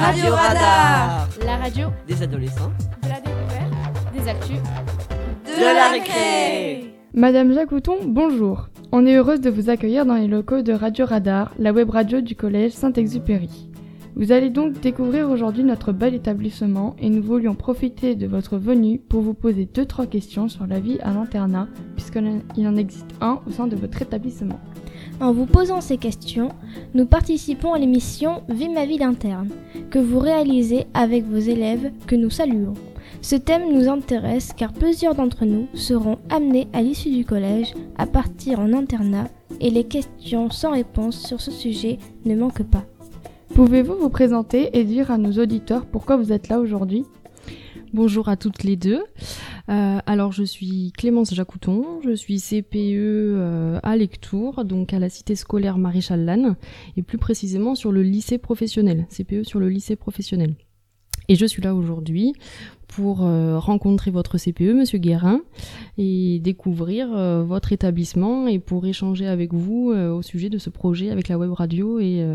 Radio Radar La radio Des adolescents de la découverte, des actus, De la récré Madame Jacouton, bonjour. On est heureuse de vous accueillir dans les locaux de Radio Radar, la web radio du collège Saint-Exupéry. Vous allez donc découvrir aujourd'hui notre bel établissement et nous voulions profiter de votre venue pour vous poser deux trois questions sur la vie à l'internat, puisqu'il en existe un au sein de votre établissement. En vous posant ces questions, nous participons à l'émission Vie ma vie d'interne, que vous réalisez avec vos élèves que nous saluons. Ce thème nous intéresse car plusieurs d'entre nous seront amenés à l'issue du collège à partir en internat et les questions sans réponse sur ce sujet ne manquent pas. Pouvez-vous vous présenter et dire à nos auditeurs pourquoi vous êtes là aujourd'hui? Bonjour à toutes les deux. Euh, alors je suis Clémence Jacouton, je suis CPE euh, à Lectour, donc à la cité scolaire Maréchal Lannes, et plus précisément sur le lycée professionnel, CPE sur le lycée professionnel. Et je suis là aujourd'hui pour euh, rencontrer votre CPE, Monsieur Guérin, et découvrir votre établissement et pour échanger avec vous au sujet de ce projet avec la web radio et,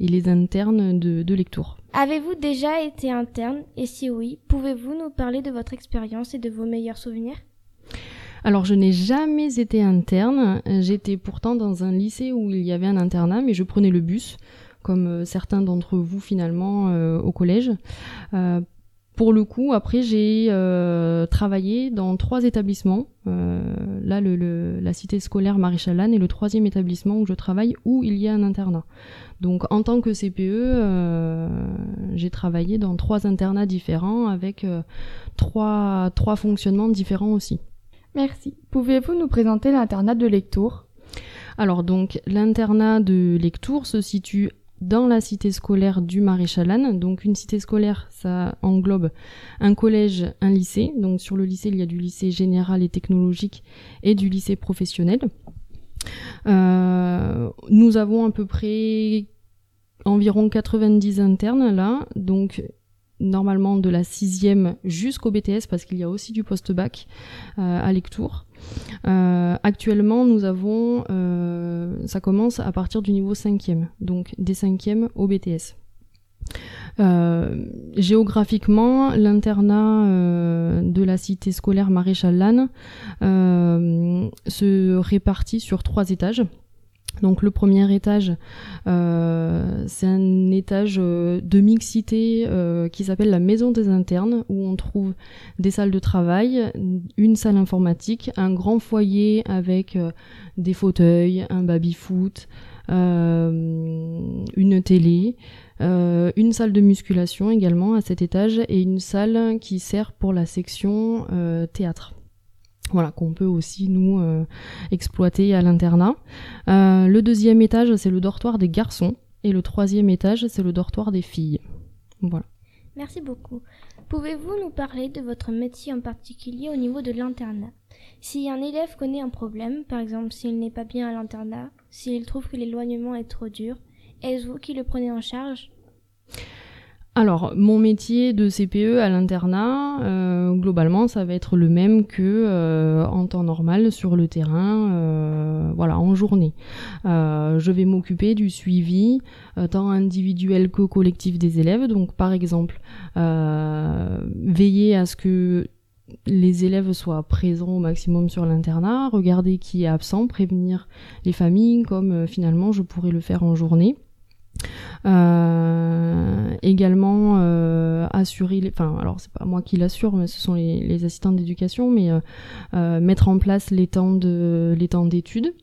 et les internes de, de Lectour. Avez-vous déjà été interne et si oui, pouvez-vous nous parler de votre expérience et de vos meilleurs souvenirs? Alors je n'ai jamais été interne, j'étais pourtant dans un lycée où il y avait un internat, mais je prenais le bus, comme euh, certains d'entre vous finalement euh, au collège. Euh, pour le coup, après, j'ai euh, travaillé dans trois établissements. Euh, là, le, le- la cité scolaire Maréchal Lannes est le troisième établissement où je travaille où il y a un internat. Donc, en tant que CPE, euh, j'ai travaillé dans trois internats différents avec trois, trois fonctionnements différents aussi. Merci. Pouvez-vous nous présenter l'internat de Lectour? Alors donc l'internat de Lectour se situe dans la cité scolaire du Maréchal Lannes. Donc une cité scolaire, ça englobe un collège, un lycée. Donc sur le lycée, il y a du lycée général et technologique et du lycée professionnel. Euh, nous avons à peu près environ 90 internes là, donc normalement de la sixième jusqu'au BTS parce qu'il y a aussi du post-bac euh, à Lectour. Euh, actuellement, nous avons, ça commence à partir du niveau 5e, donc des 5e au BTS. Euh, géographiquement, l'internat euh, de la cité scolaire Maréchal Lannes euh, se répartit sur trois étages. Donc le premier étage, euh, c'est un étage euh, de mixité euh, qui s'appelle la maison des internes, où on trouve des salles de travail, une salle informatique, un grand foyer avec des fauteuils, un baby-foot, une télé, une salle de musculation également à cet étage et une salle qui sert pour la section théâtre. Voilà, qu'on peut aussi nous euh, exploiter à l'internat. Euh, le deuxième étage, c'est le dortoir des garçons et le troisième étage, c'est le dortoir des filles. Voilà. Merci beaucoup. Pouvez-vous nous parler de votre métier en particulier au niveau de l'internat? Si un élève connaît un problème, par exemple s'il n'est pas bien à l'internat, s'il trouve que l'éloignement est trop dur, est-ce vous qui le prenez en charge? Alors, mon métier de CPE à l'internat, euh, globalement, ça va être le même que euh, en temps normal sur le terrain, euh, voilà, en journée. Je vais m'occuper du suivi, tant individuel que collectif des élèves. Donc, par exemple, veiller à ce que les élèves soient présents au maximum sur l'internat, regarder qui est absent, prévenir les familles, comme finalement je pourrais le faire en journée. Euh, également euh, assurer, enfin alors c'est pas moi qui l'assure, mais ce sont les, les assistants d'éducation, mais euh, euh, mettre en place les temps de les temps d'études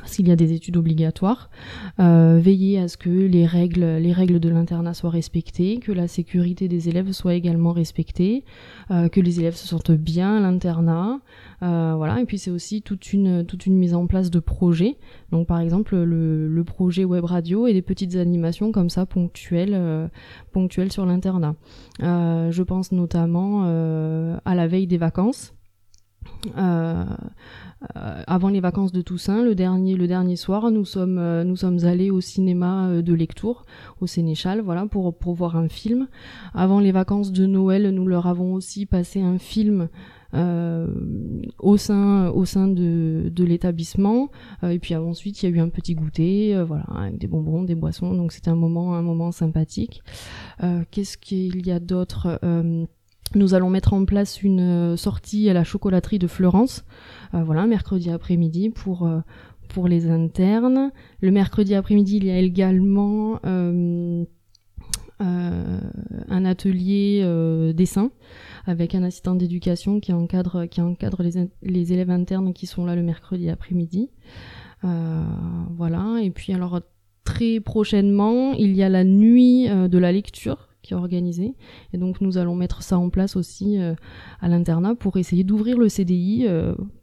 parce qu'il y a des études obligatoires, euh, veiller à ce que les règles, les règles de l'internat soient respectées, que la sécurité des élèves soit également respectée, euh, que les élèves se sentent bien à l'internat, euh, voilà. Et puis c'est aussi toute une mise en place de projets. Donc par exemple le, projet web radio et des petites animations comme ça ponctuelles, ponctuelles sur l'internat. Je pense notamment à la veille des vacances. Euh, euh, avant les vacances de Toussaint, le dernier, le dernier soir, nous sommes, euh, nous sommes allés au cinéma euh, de Lectour, au Sénéchal, voilà, pour, pour voir un film. Avant les vacances de Noël, nous leur avons aussi passé un film au sein au sein de, de l'établissement. et puis ensuite, il y a eu un petit goûter, voilà, avec des bonbons, des boissons. Donc c'était un moment un moment sympathique. Qu'est-ce qu'il y a d'autre? Nous allons mettre en place une sortie à la chocolaterie de Florence, voilà, mercredi après-midi pour pour les internes. Le mercredi après-midi, il y a également euh, euh, un atelier euh, dessin avec un assistant d'éducation qui encadre, qui encadre les, les, élèves internes qui sont là le mercredi après-midi. voilà. Et puis alors très prochainement, il y a la nuit de la lecture qui est organisée. Et donc nous allons mettre ça en place aussi à l'internat pour essayer d'ouvrir le CDI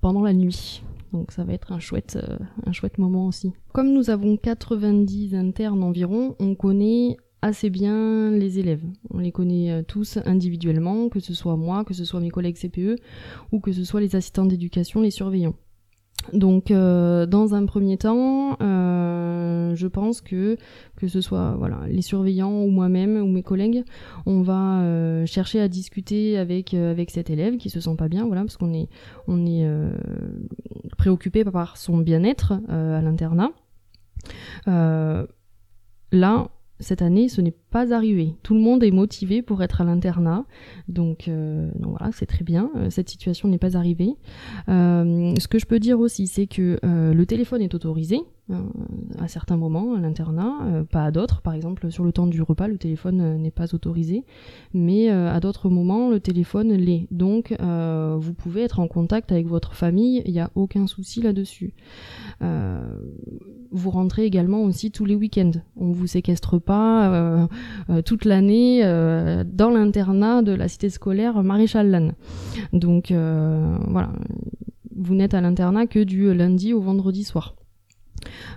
pendant la nuit. Donc ça va être un chouette, euh, un chouette moment aussi. Comme nous avons 90 internes environ, on connaît assez bien les élèves. On les connaît euh, tous individuellement, que ce soit moi, que ce soit mes collègues CPE ou que ce soit les assistants d'éducation, les surveillants. Donc, euh, dans un premier temps, euh, je pense que que ce soit voilà les surveillants ou moi-même ou mes collègues, on va euh, chercher à discuter avec avec cet élève qui se sent pas bien, voilà, parce qu'on est on est préoccupé par son bien-être à l'internat. là, cette année, ce n'est pas arrivé. Tout le monde est motivé pour être à l'internat, donc, euh, voilà, c'est très bien. Euh, cette situation n'est pas arrivée. Euh, ce que je peux dire aussi, c'est que le téléphone est autorisé à certains moments à l'internat, pas à d'autres. Par exemple, sur le temps du repas, le téléphone n'est pas autorisé, mais à d'autres moments, le téléphone l'est. Donc, vous pouvez être en contact avec votre famille, il n'y a aucun souci là-dessus. vous rentrez également aussi tous les week-ends. On vous séquestre pas toute l'année dans l'internat de la cité scolaire Maréchal Lannes. Donc voilà, vous n'êtes à l'internat que du lundi au vendredi soir.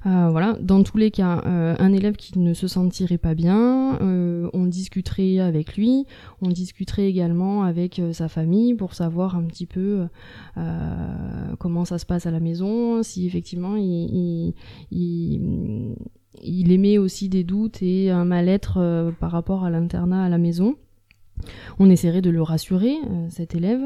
Euh, voilà, dans tous les cas, euh, un élève qui ne se sentirait pas bien, euh, on discuterait avec lui, on discuterait également avec sa famille pour savoir un petit peu comment ça se passe à la maison, si effectivement il, émet aussi des doutes et un mal-être par rapport à l'internat à la maison. On essaierait de le rassurer, euh, cet élève,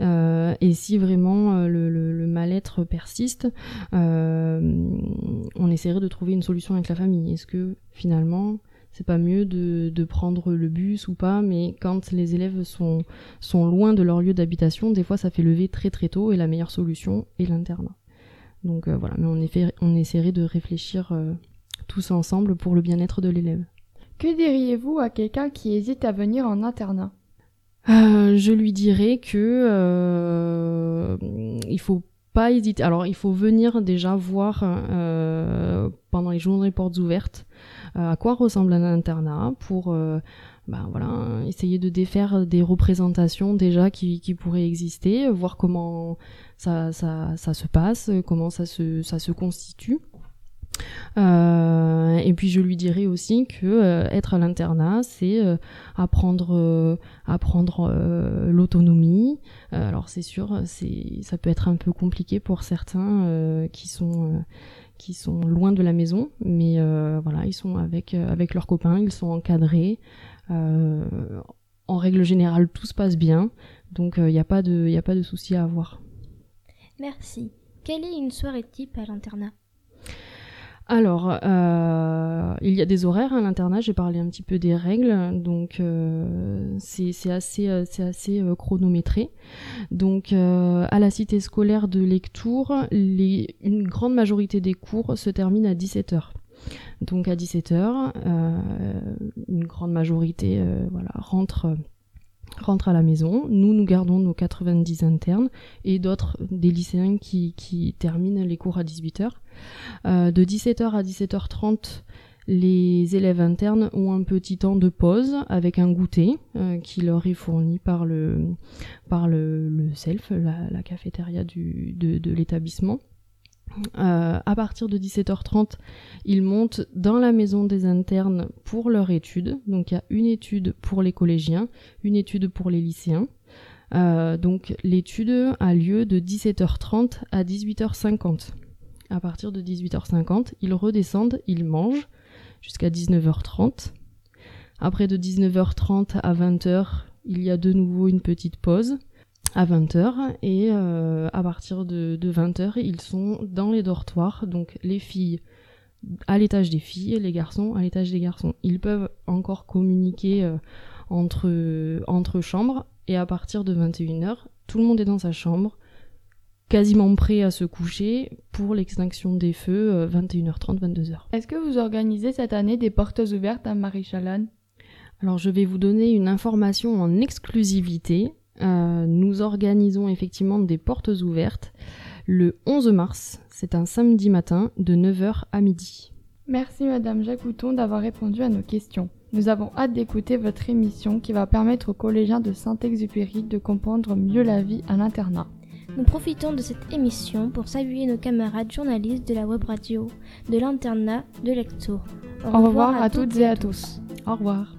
euh, et si vraiment euh, le, mal-être persiste, on essaierait de trouver une solution avec la famille. Est-ce que finalement, c'est pas mieux de, prendre le bus ou pas, mais quand les élèves sont, loin de leur lieu d'habitation, des fois ça fait lever très très tôt et la meilleure solution est l'internat. Donc voilà, mais on, on essaierait de réfléchir tous ensemble pour le bien-être de l'élève. Que diriez-vous à quelqu'un qui hésite à venir en internat? Euh, Je lui dirais que euh, il faut pas hésiter. Alors il faut venir déjà voir euh, pendant les journées portes ouvertes euh, à quoi ressemble un internat pour ben voilà, essayer de défaire des représentations déjà qui, pourraient exister, voir comment ça, ça, ça se passe, comment ça se constitue. Euh, et puis je lui dirais aussi que euh, être à l'internat, c'est euh, apprendre, apprendre l'autonomie. alors c'est sûr, c'est, ça peut être un peu compliqué pour certains qui sont qui sont loin de la maison, mais voilà, ils sont avec avec leurs copains, ils sont encadrés. en règle générale, tout se passe bien, donc il n'y a pas de il a pas de souci à avoir. Merci. Quelle est une soirée type à l'internat? Alors, euh, il y a des horaires à l'internat, j'ai parlé un petit peu des règles, donc euh, c'est assez, euh, assez chronométré. Donc, à la cité scolaire de Lectour, une grande majorité des cours se terminent à 17h. Donc à 17h, une grande majorité voilà, rentre rentrent à la maison. Nous, nous gardons nos 90 internes et d'autres, des lycéens qui, terminent les cours à 18h. Euh, de 17h à 17h30, les élèves internes ont un petit temps de pause avec un goûter euh, qui leur est fourni par le, par le, le self, la, la cafétéria du, de, de l'établissement. Euh, à partir de 17h30, ils montent dans la maison des internes pour leur étude. Donc il y a une étude pour les collégiens, une étude pour les lycéens. Euh, donc l'étude a lieu de 17h30 à 18h50. À partir de 18h50, ils redescendent, ils mangent jusqu'à 19h30. Après de 19h30 à 20h, il y a de nouveau une petite pause. À 20h et euh, à partir de, 20h ils sont dans les dortoirs. Donc les filles à l'étage des filles et les garçons à l'étage des garçons. Ils peuvent encore communiquer euh, entre, entre chambres et à partir de 21h tout le monde est dans sa chambre quasiment prêt à se coucher pour l'extinction des feux 21h30 22h est-ce que vous organisez cette année des portes ouvertes à Marie-Chalane alors je vais vous donner une information en exclusivité euh, nous organisons effectivement des portes ouvertes le 11 mars, c'est un samedi matin de 9h à midi. Merci Madame Jacouton d'avoir répondu à nos questions. Nous avons hâte d'écouter votre émission qui va permettre aux collégiens de Saint-Exupéry de comprendre mieux la vie à l'internat. Nous profitons de cette émission pour saluer nos camarades journalistes de la web radio, de l'internat, de Lectour. Au, revoir, à, toutes et à tous. Au revoir.